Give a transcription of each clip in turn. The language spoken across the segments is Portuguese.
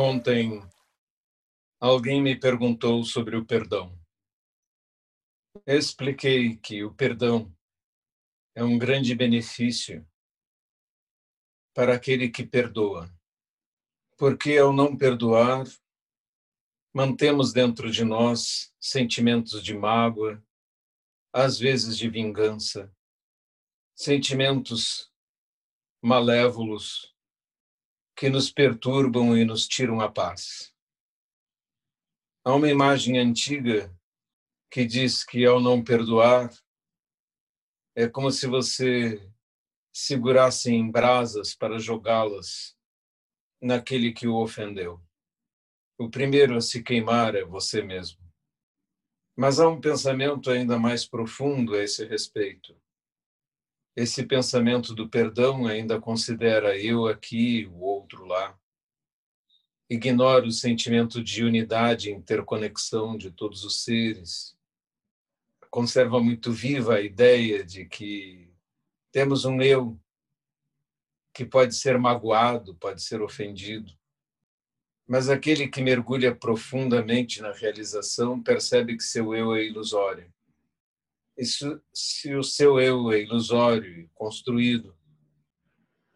Ontem, alguém me perguntou sobre o perdão. Expliquei que o perdão é um grande benefício para aquele que perdoa. Porque ao não perdoar, mantemos dentro de nós sentimentos de mágoa, às vezes de vingança, sentimentos malévolos que nos perturbam e nos tiram a paz. Há uma imagem antiga que diz que ao não perdoar é como se você segurasse em brasas para jogá-las naquele que o ofendeu. O primeiro a se queimar é você mesmo. Mas há um pensamento ainda mais profundo a esse respeito esse pensamento do perdão ainda considera eu aqui, o lá. Ignora o sentimento de unidade e interconexão de todos os seres. Conserva muito viva a ideia de que temos um eu que pode ser magoado, pode ser ofendido. Mas aquele que mergulha profundamente na realização percebe que seu eu é ilusório isso, se o seu eu é ilusório e construído,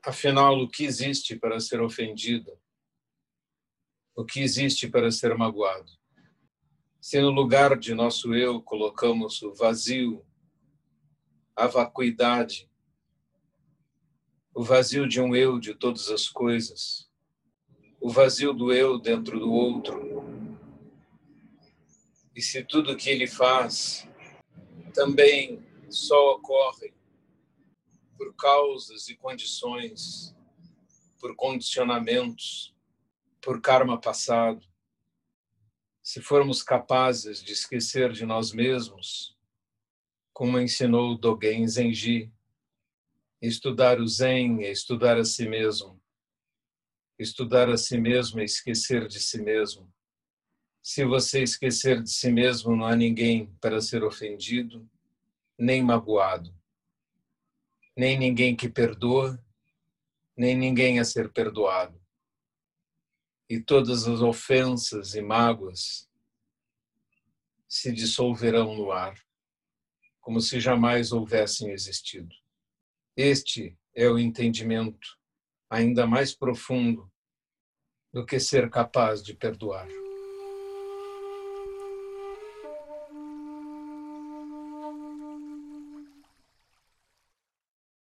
afinal, o que existe para ser ofendido? O que existe para ser magoado? Se no lugar de nosso eu colocamos o vazio, a vacuidade, o vazio de um eu de todas as coisas, o vazio do eu dentro do outro, e se tudo que ele faz também só ocorrem por causas e condições, por condicionamentos, por karma passado. Se formos capazes de esquecer de nós mesmos, como ensinou Dogen Zenji, estudar o Zen é estudar a si mesmo. Estudar a si mesmo é esquecer de si mesmo. Se você esquecer de si mesmo, não há ninguém para ser ofendido, nem magoado, nem ninguém que perdoa, nem ninguém a ser perdoado. E todas as ofensas e mágoas se dissolverão no ar, como se jamais houvessem existido. Este é o entendimento ainda mais profundo do que ser capaz de perdoar.